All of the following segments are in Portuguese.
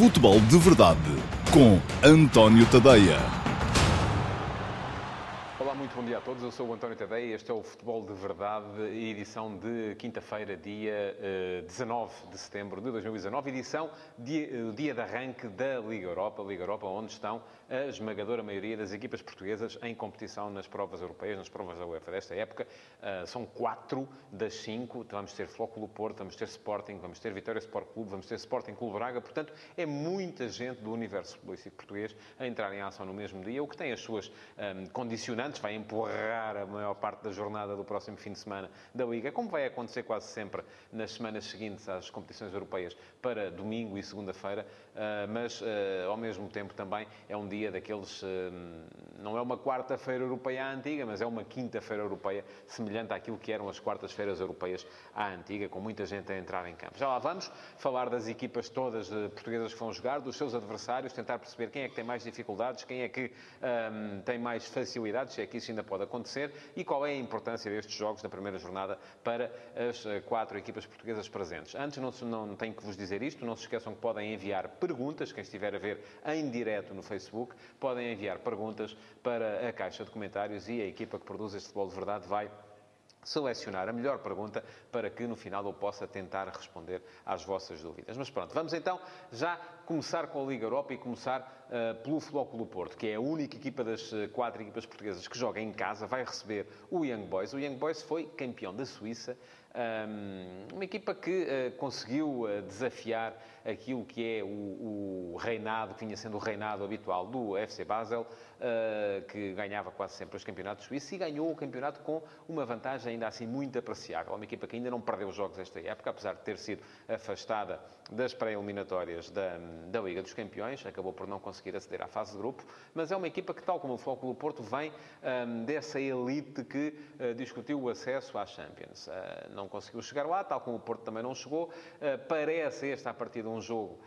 Futebol de Verdade com António Tadeia. Olá, muito bom dia a todos. Eu sou o António Tadeia e este é o Futebol de Verdade, edição de quinta-feira, dia eh, 19 de setembro de 2019, edição dia, eh, dia de arranque da Liga Europa, Liga Europa, onde estão a esmagadora maioria das equipas portuguesas em competição nas provas europeias, nas provas da UEFA desta época. Uh, são quatro das cinco. Vamos ter Flóculo Porto, vamos ter Sporting, vamos ter Vitória Sport Clube, vamos ter Sporting Clube Braga. Portanto, é muita gente do universo futbolístico português a entrar em ação no mesmo dia, o que tem as suas um, condicionantes, vai empurrar a maior parte da jornada do próximo fim de semana da Liga, como vai acontecer quase sempre nas semanas seguintes às competições europeias, para domingo e segunda-feira, mas uh, ao mesmo tempo também é um dia daqueles. Hum, não é uma quarta-feira europeia à antiga, mas é uma quinta-feira europeia, semelhante àquilo que eram as quartas-feiras europeias à antiga, com muita gente a entrar em campo. Já lá vamos falar das equipas todas portuguesas que vão jogar, dos seus adversários, tentar perceber quem é que tem mais dificuldades, quem é que um, tem mais facilidades, se é que isso ainda pode acontecer, e qual é a importância destes jogos na primeira jornada para as quatro equipas portuguesas presentes. Antes, não, não tenho que vos dizer isto, não se esqueçam que podem enviar perguntas, quem estiver a ver em direto no Facebook. Podem enviar perguntas para a caixa de comentários e a equipa que produz este futebol de verdade vai selecionar a melhor pergunta para que no final eu possa tentar responder às vossas dúvidas. Mas pronto, vamos então já começar com a Liga Europa e começar uh, pelo Flóculo Porto, que é a única equipa das uh, quatro equipas portuguesas que joga em casa, vai receber o Young Boys. O Young Boys foi campeão da Suíça, um, uma equipa que uh, conseguiu desafiar aquilo que é o, reinado, que vinha sendo o reinado habitual do FC Basel, que ganhava quase sempre os campeonatos suíços e ganhou o campeonato com uma vantagem ainda assim muito apreciável. Uma equipa que ainda não perdeu jogos esta época, apesar de ter sido afastada das pré-eliminatórias da, da Liga dos Campeões, acabou por não conseguir aceder à fase de grupo, mas é uma equipa que, tal como o Flóculo Porto, vem um, dessa elite que uh, discutiu o acesso à Champions. Uh, não conseguiu chegar lá, tal como o Porto também não chegou. parece esta a partir de um jogo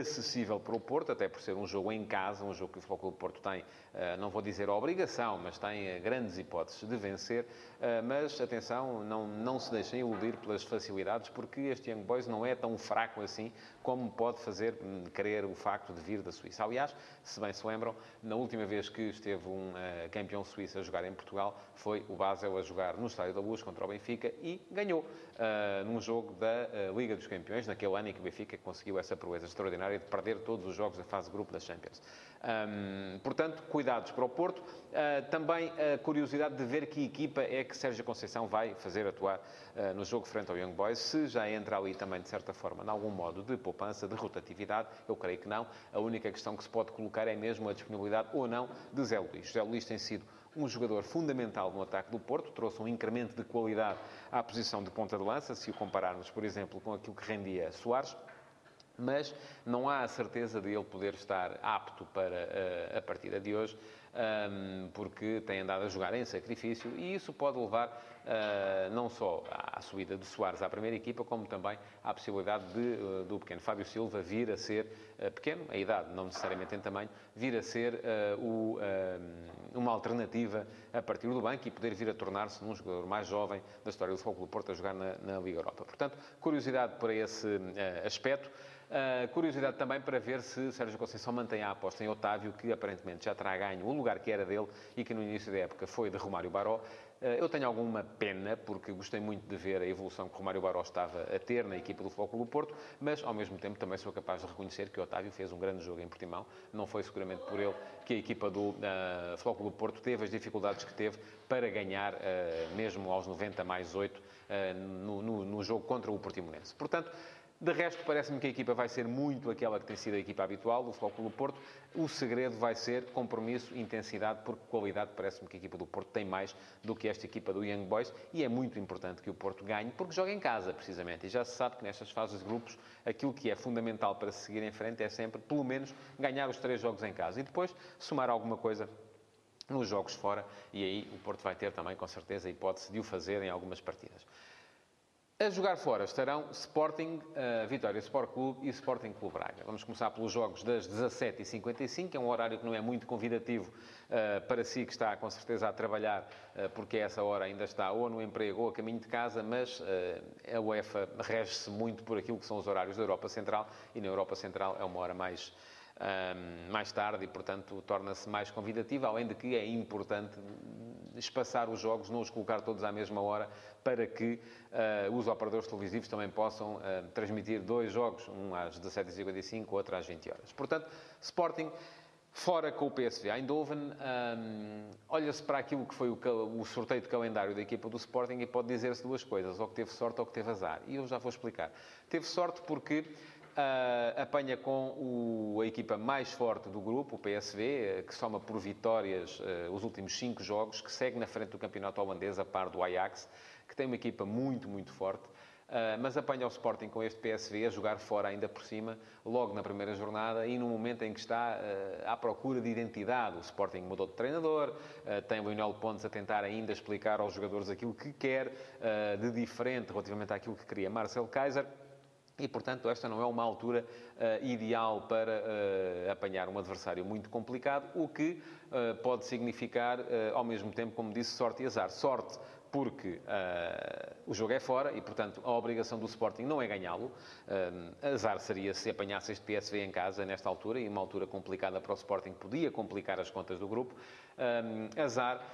acessível para o Porto, até por ser um jogo em casa, um jogo que o Futebol Porto tem, eh, não vou dizer obrigação, mas tem eh, grandes hipóteses de vencer. Eh, mas, atenção, não, não se deixem iludir pelas facilidades, porque este Young Boys não é tão fraco assim como pode fazer hum, crer o facto de vir da Suíça. Aliás, se bem se lembram, na última vez que esteve um campeão suíço a jogar em Portugal, foi o Basel a jogar no Estádio da Luz contra o Benfica e ganhou num jogo da Liga dos Campeões, naquele ano em que o Benfica conseguiu essa proeza extraordinária extraordinária de perder todos os jogos da fase grupo da Champions. Um, portanto, cuidados para o Porto. Uh, também a curiosidade de ver que equipa é que Sérgio Conceição vai fazer atuar uh, no jogo frente ao Young Boys. Se já entra ali também, de certa forma, em algum modo de poupança, de rotatividade, eu creio que não. A única questão que se pode colocar é mesmo a disponibilidade ou não de Zé Luís. Zé Luís tem sido um jogador fundamental no ataque do Porto, trouxe um incremento de qualidade à posição de ponta de lança, se o compararmos, por exemplo, com aquilo que rendia Soares mas não há a certeza de ele poder estar apto para a, a partida de hoje, um, porque tem andado a jogar em sacrifício e isso pode levar uh, não só à subida de Soares à primeira equipa, como também à possibilidade de, uh, do pequeno Fábio Silva vir a ser, uh, pequeno, a idade, não necessariamente em tamanho, vir a ser o, uma alternativa a partir do banco e poder vir a tornar-se um jogador mais jovem da história do Futebol Porto a jogar na, na Liga Europa. Portanto, curiosidade para esse aspecto. Uh, curiosidade também para ver se Sérgio Conceição mantém a aposta em Otávio, que aparentemente já terá ganho o lugar que era dele e que no início da época foi de Romário Baró. Uh, eu tenho alguma pena, porque gostei muito de ver a evolução que Romário Baró estava a ter na equipa do Futebol do Porto, mas ao mesmo tempo também sou capaz de reconhecer que Otávio fez um grande jogo em Portimão. Não foi seguramente por ele que a equipa do uh, do Porto teve as dificuldades que teve para ganhar, uh, mesmo aos 90 mais 8, no, no, no jogo contra o Portimonense. Portanto, de resto, parece-me que a equipa vai ser muito aquela que tem sido a equipa habitual do Futebol do Porto. O segredo vai ser compromisso, intensidade, porque qualidade parece-me que a equipa do Porto tem mais do que esta equipa do Young Boys e é muito importante que o Porto ganhe, porque joga em casa, precisamente. E já se sabe que nestas fases de grupos, aquilo que é fundamental para se seguir em frente é sempre, pelo menos, ganhar os três jogos em casa e depois somar alguma coisa nos jogos fora e aí o Porto vai ter também, com certeza, a hipótese de o fazer em algumas partidas. A jogar fora estarão Sporting, uh, Vitória Sport Clube e Sporting Clube Braga. Vamos começar pelos jogos das 17h55, é um horário que não é muito convidativo uh, para si, que está com certeza a trabalhar, uh, porque essa hora ainda está ou no emprego ou a caminho de casa, mas a UEFA rege-se muito por aquilo que são os horários da Europa Central e na Europa Central é uma hora mais mais tarde e, portanto, torna-se mais convidativa, além de que é importante espaçar os jogos, não os colocar todos à mesma hora, para que uh, os operadores televisivos também possam uh, transmitir dois jogos, um às 17h55, outro às 20 horas. Portanto, Sporting fora com o PSV Eindhoven, um, olha-se para aquilo que foi o, o, sorteio de calendário da equipa do Sporting e pode dizer-se duas coisas, ou que teve sorte ou que teve azar. E eu já vou explicar. Teve sorte porque Uh, apanha com o, a equipa mais forte do grupo, o PSV, eh, que soma por vitórias uh, os últimos cinco jogos, que segue na frente do campeonato holandês, a par do Ajax, que tem uma equipa muito, muito forte. Uh, mas apanha o Sporting com este PSV a jogar fora ainda por cima, logo na primeira jornada e no momento em que está uh, à procura de identidade. O Sporting mudou de treinador, tem o Lionel Pontes a tentar ainda explicar aos jogadores aquilo que quer, de diferente relativamente àquilo que queria Marcel Kaiser. E, portanto, esta não é uma altura uh, ideal para uh, apanhar um adversário muito complicado, o que uh, pode significar, ao mesmo tempo, como disse, sorte e azar. Sorte porque uh, o jogo é fora e, portanto, a obrigação do Sporting não é ganhá-lo. Uh, azar seria se apanhasse este PSV em casa nesta altura, e uma altura complicada para o Sporting podia complicar as contas do grupo. Uh, azar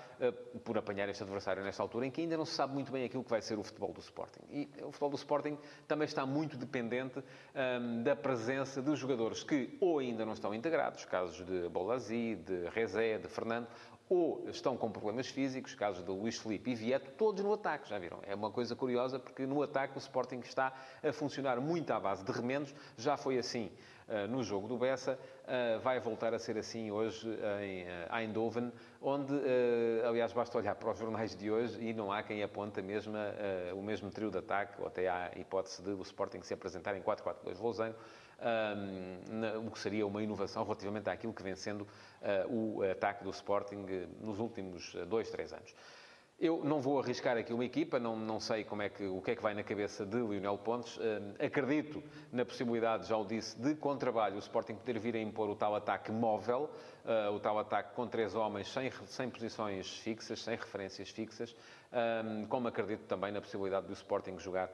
por apanhar este adversário nesta altura, em que ainda não se sabe muito bem aquilo que vai ser o futebol do Sporting. E o futebol do Sporting também está muito dependente da presença de jogadores que ou ainda não estão integrados, casos de Bolazzi, de Rezé, de Fernando, ou estão com problemas físicos, casos de Luís Felipe e Vieto, todos no ataque, já viram? É uma coisa curiosa porque no ataque o Sporting está a funcionar muito à base de remendos, já foi assim no jogo do Bessa, uh, vai voltar a ser assim hoje em uh, Eindhoven, onde, aliás, basta olhar para os jornais de hoje e não há quem aponte mesma, o mesmo trio de ataque, ou até há a hipótese de o Sporting se apresentar em 4-4-2 Losango, um, o que seria uma inovação relativamente àquilo que vem sendo o ataque do Sporting eh, nos últimos dois, três anos. Eu não vou arriscar aqui uma equipa, não, não sei como é que, o que é que vai na cabeça de Lionel Pontes. Uh, acredito na possibilidade, já o disse, de com trabalho o Sporting poder vir a impor o tal ataque móvel, uh, o tal ataque com três homens, sem, sem posições fixas, sem referências fixas, um, como acredito também na possibilidade do Sporting jogar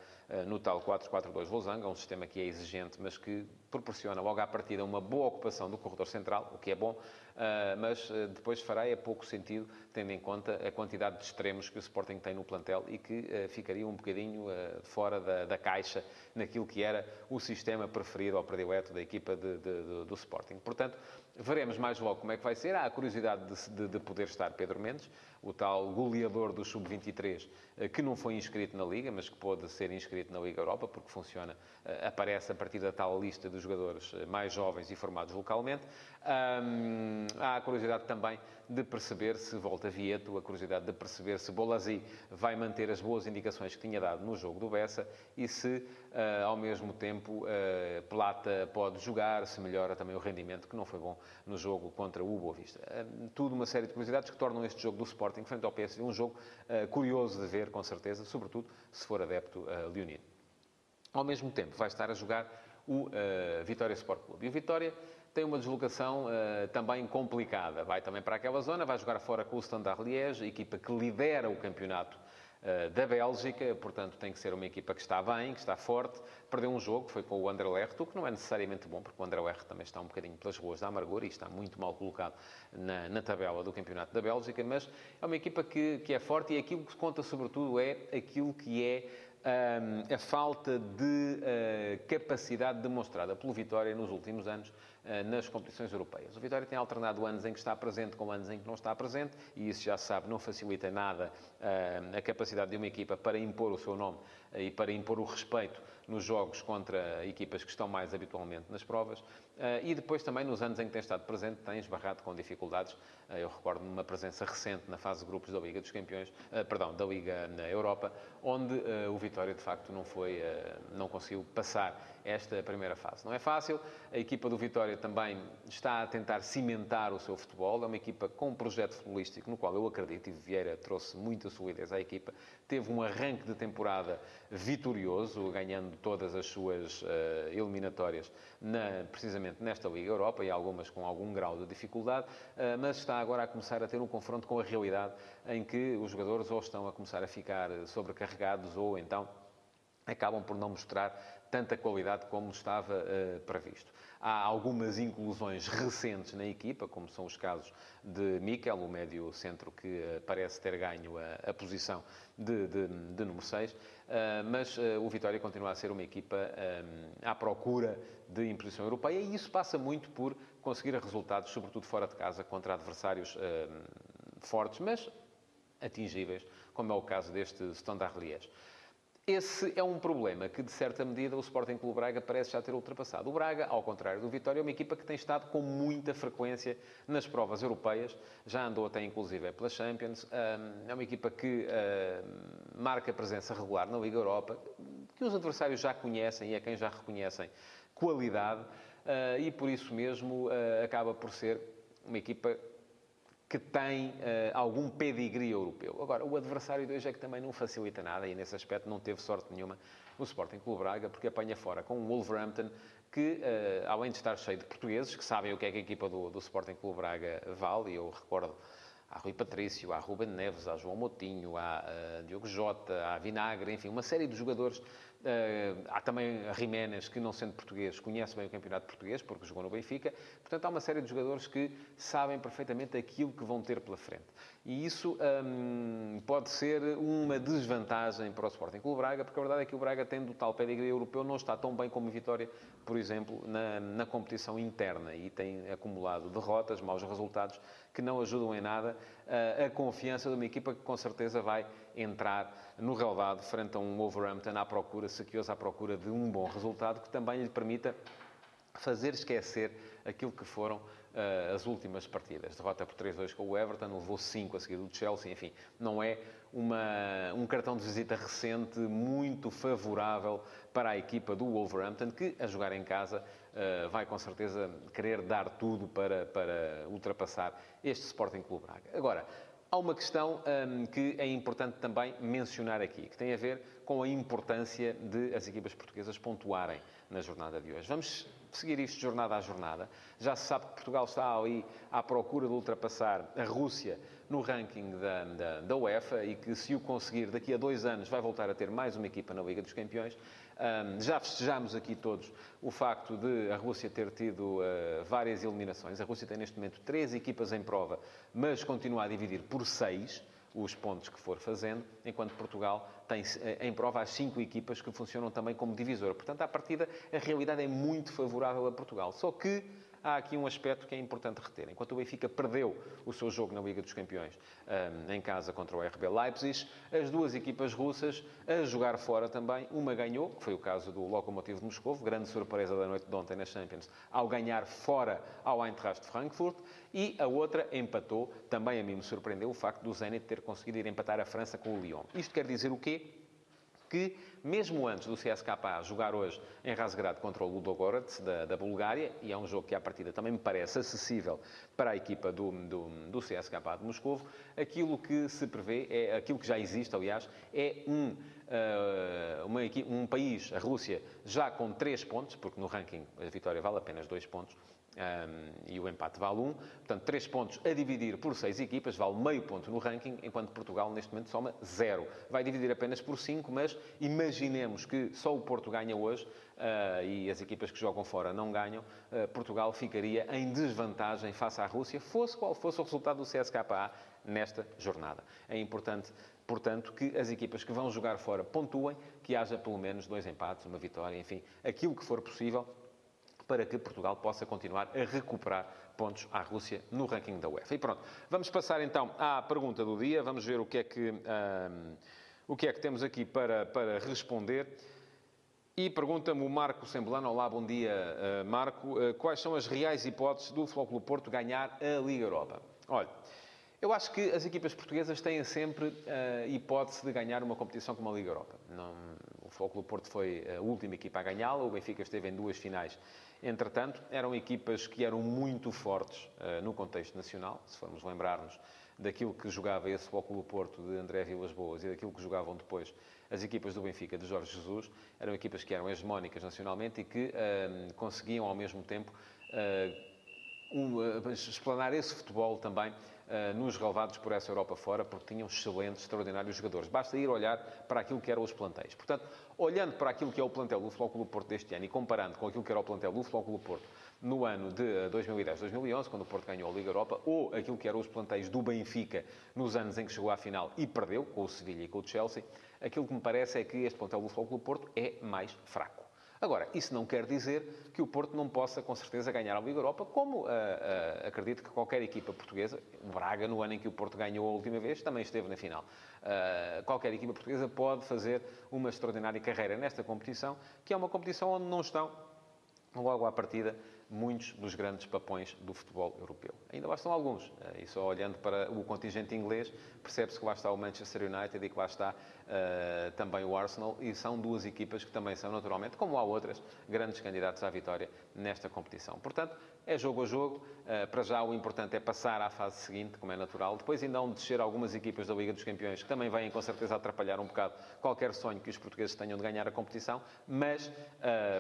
no tal 4-4-2 Losango, um sistema que é exigente, mas que proporciona logo à partida uma boa ocupação do corredor central, o que é bom, uh, mas uh, depois fará é pouco sentido, tendo em conta a quantidade de extremos que o Sporting tem no plantel e que ficaria um bocadinho fora da, da, caixa naquilo que era o sistema preferido ao predileto da equipa de, de, de, do Sporting. Portanto, veremos mais logo como é que vai ser. Há a curiosidade de, poder estar Pedro Mendes, o tal goleador do Sub-23, eh, que não foi inscrito na Liga, mas que pode ser inscrito na Liga Europa, porque funciona, eh, aparece a partir da tal lista de jogadores eh, mais jovens e formados localmente. há a curiosidade também de perceber se volta Vieto, a curiosidade de perceber se Bolazzi vai manter as boas indicações que tinha dado no jogo do Bessa e se, ao mesmo tempo, Plata pode jogar, se melhora também o rendimento, que não foi bom no jogo contra o Boa Vista. tudo uma série de curiosidades que tornam este jogo do Sporting frente ao PSV um jogo curioso de ver com certeza, sobretudo se for adepto uh, leonino. Ao mesmo tempo, vai estar a jogar o uh, Vitória Sport Clube. E o Vitória tem uma deslocação uh, também complicada. Vai também para aquela zona, vai jogar fora com o Standard Liège, a equipa que lidera o campeonato uh, da Bélgica, portanto tem que ser uma equipa que está bem, que está forte. Perdeu um jogo, foi com o Anderlecht, o que não é necessariamente bom, porque o Anderlecht também está um bocadinho pelas ruas da amargura e está muito mal colocado na, na tabela do campeonato da Bélgica, mas é uma equipa que, que é forte e aquilo que conta sobretudo é aquilo que é a falta de uh, capacidade demonstrada pelo Vitória nos últimos anos nas competições europeias. O Vitória tem alternado anos em que está presente com anos em que não está presente, e isso já se sabe, não facilita nada uh, a capacidade de uma equipa para impor o seu nome e para impor o respeito nos jogos contra equipas que estão mais habitualmente nas provas. E depois também, nos anos em que tem estado presente, tem esbarrado com dificuldades. Eu recordo-me uma presença recente na fase de grupos da Liga dos Campeões, perdão, da Liga na Europa, onde o Vitória de facto, não foi, eh, não conseguiu passar esta primeira fase. Não é fácil, a equipa do Vitória também está a tentar cimentar o seu futebol, é uma equipa com um projeto futebolístico no qual eu acredito, e Vieira trouxe muita solidez à equipa, teve um arranque de temporada vitorioso, ganhando todas as suas uh, eliminatórias, na, precisamente nesta Liga Europa, e algumas com algum grau de dificuldade, uh, mas está agora a começar a ter um confronto com a realidade em que os jogadores ou estão a começar a ficar sobrecarregados ou então acabam por não mostrar tanta qualidade como estava uh, previsto. Há algumas inclusões recentes na equipa, como são os casos de Mikel, o médio centro que uh, parece ter ganho a, a posição de, de, de, número 6, uh, mas o Vitória continua a ser uma equipa à procura de imposição europeia e isso passa muito por conseguir resultados, sobretudo fora de casa, contra adversários fortes, mas atingíveis, como é o caso deste Standard Liège. Esse é um problema que, de certa medida, o Sporting Clube Braga parece já ter ultrapassado. O Braga, ao contrário do Vitória, é uma equipa que tem estado com muita frequência nas provas europeias, já andou até inclusive pela Champions, é uma equipa que marca presença regular na Liga Europa, que os adversários já conhecem e a quem já reconhecem qualidade, ah, e por isso mesmo ah, acaba por ser uma equipa que tem uh, algum pedigree europeu. Agora, o adversário de hoje é que também não facilita nada e nesse aspecto não teve sorte nenhuma o Sporting Clube Braga, porque apanha fora com o Wolverhampton, que, uh, além de estar cheio de portugueses, que sabem o que é que a equipa do, do Sporting Clube Braga vale, e eu recordo Há Rui Patrício, há Ruben Neves, há João Motinho, há uh, Diogo Jota, há Vinagre, enfim, uma série de jogadores Uh, há também Jiménez, que não sendo português, conhece bem o campeonato português, porque jogou no Benfica. Portanto, há uma série de jogadores que sabem perfeitamente aquilo que vão ter pela frente. E isso um, pode ser uma desvantagem para o Sporting Clube Braga, porque a verdade é que o Braga, tendo o tal pedigree europeu, não está tão bem como Vitória, por exemplo, na, na competição interna. E tem acumulado derrotas, maus resultados, que não ajudam em nada uh, a confiança de uma equipa que, com certeza, vai entrar no relevado frente a um Wolverhampton à procura, sequioso à procura de um bom resultado que também lhe permita fazer esquecer aquilo que foram uh, as últimas partidas. Derrota por 3-2 com o Everton, levou 5 a seguir do Chelsea, enfim, não é uma, um cartão de visita recente muito favorável para a equipa do Wolverhampton, que, a jogar em casa, vai com certeza querer dar tudo para, para ultrapassar este Sporting Clube Braga. Agora, Há uma questão um, que é importante também mencionar aqui, que tem a ver com a importância de as equipas portuguesas pontuarem na jornada de hoje. Vamos seguir isto jornada a jornada. Já se sabe que Portugal está ali à procura de ultrapassar a Rússia no ranking da, da, da, UEFA e que, se o conseguir, daqui a dois anos vai voltar a ter mais uma equipa na Liga dos Campeões. Um, já festejamos aqui todos o facto de a Rússia ter tido uh, várias eliminações. A Rússia tem neste momento três equipas em prova, mas continua a dividir por seis os pontos que for fazendo, enquanto Portugal tem eh, em prova as cinco equipas que funcionam também como divisor. Portanto, à partida, a realidade é muito favorável a Portugal. Só que há aqui um aspecto que é importante reter. Enquanto o Benfica perdeu o seu jogo na Liga dos Campeões um, em casa contra o RB Leipzig, as duas equipas russas a jogar fora também, uma ganhou, que foi o caso do Lokomotiv de Moscou, grande surpresa da noite de ontem na Champions, ao ganhar fora ao Eintracht de Frankfurt, e a outra empatou, também a mim me surpreendeu o facto do Zenit ter conseguido ir empatar a França com o Lyon. Isto quer dizer o quê? Que, mesmo antes do CSKA jogar hoje em Razgrad contra o Ludogorets, da, da, Bulgária, e é um jogo que, à partida, também me parece acessível para a equipa do, do, do CSKA de Moscou, aquilo que se prevê, é, aquilo que já existe, aliás, é um, uh, uma, um país, a Rússia, já com 3 pontos, porque no ranking a vitória vale apenas 2 pontos, um, e o empate vale 1. Um. Portanto, 3 pontos a dividir por 6 equipas, vale meio ponto no ranking, enquanto Portugal neste momento soma 0. Vai dividir apenas por 5, mas imaginemos que só o Porto ganha hoje uh, e as equipas que jogam fora não ganham, uh, Portugal ficaria em desvantagem face à Rússia, fosse qual fosse o resultado do CSKA nesta jornada. É importante portanto, que as equipas que vão jogar fora pontuem, que haja pelo menos dois empates, uma vitória, enfim, aquilo que for possível para que Portugal possa continuar a recuperar pontos à Rússia no ranking da UEFA. E pronto, vamos passar então à pergunta do dia, vamos ver o que é que, o que, é que temos aqui para, para responder. E pergunta-me o Marco Semblano, olá, bom dia uh, Marco, uh, quais são as reais hipóteses do Flóculo Porto ganhar a Liga Europa? Olha, eu acho que as equipas portuguesas têm sempre a uh, hipótese de ganhar uma competição como a Liga Europa. Não, Futebol Porto foi a última equipa a ganhá-la, o Benfica esteve em duas finais. Entretanto, eram equipas que eram muito fortes uh, no contexto nacional, se formos lembrar-nos daquilo que jogava esse Futebol Porto de André Vilas Boas e daquilo que jogavam depois as equipas do Benfica de Jorge Jesus, eram equipas que eram hegemónicas nacionalmente e que uh, conseguiam ao mesmo tempo uh, um, explanar esse futebol também nos relevados por essa Europa fora, porque tinham excelentes, extraordinários jogadores. Basta ir olhar para aquilo que eram os plantéis. Portanto, olhando para aquilo que é o plantel do Futebol Clube Porto deste ano e comparando com aquilo que era o plantel do Futebol Clube Porto no ano de 2010-2011, quando o Porto ganhou a Liga Europa, ou aquilo que eram os plantéis do Benfica nos anos em que chegou à final e perdeu, com o Sevilha e com o Chelsea, aquilo que me parece é que este plantel do Futebol Clube Porto é mais fraco. Agora, isso não quer dizer que o Porto não possa, com certeza, ganhar a Liga Europa, como uh, uh, acredito que qualquer equipa portuguesa, Braga, no ano em que o Porto ganhou a última vez, também esteve na final. Uh, qualquer equipa portuguesa pode fazer uma extraordinária carreira nesta competição, que é uma competição onde não estão, logo à partida, muitos dos grandes papões do futebol europeu. Ainda lá estão alguns, e só olhando para o contingente inglês, percebe-se que lá está o Manchester United e que lá está uh, também o Arsenal, e são duas equipas que também são, naturalmente, como há outras, grandes candidatos à vitória nesta competição. Portanto, é jogo a jogo. Uh, para já, o importante é passar à fase seguinte, como é natural. Depois, ainda hão de descer algumas equipas da Liga dos Campeões, que também vêm, com certeza, atrapalhar um bocado qualquer sonho que os portugueses tenham de ganhar a competição, mas uh,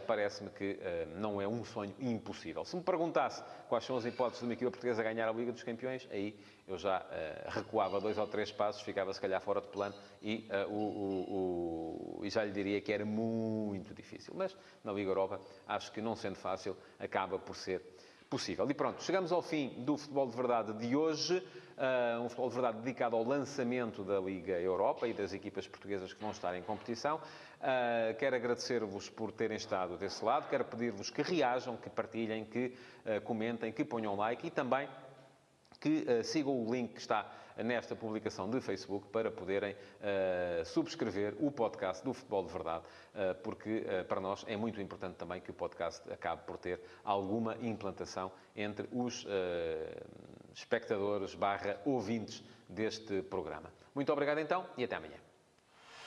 parece-me que não é um sonho impossível. Se me perguntasse quais são as hipóteses de uma equipa portuguesa ganhar a Liga dos Campeões, aí eu já uh, recuava dois ou três passos, ficava se calhar fora de plano e, uh, o, o, o, e já lhe diria que era muito difícil. Mas na Liga Europa, acho que não sendo fácil, acaba por ser possível. E pronto, chegamos ao fim do Futebol de Verdade de hoje. Uh, um Futebol de Verdade dedicado ao lançamento da Liga Europa e das equipas portuguesas que vão estar em competição. Uh, quero agradecer-vos por terem estado desse lado. Quero pedir-vos que reajam, que partilhem, que uh, comentem, que ponham like e também que uh, sigam o link que está nesta publicação de Facebook para poderem uh, subscrever o podcast do Futebol de Verdade, uh, porque para nós é muito importante também que o podcast acabe por ter alguma implantação entre os espectadores barra ouvintes deste programa. Muito obrigado então e até amanhã.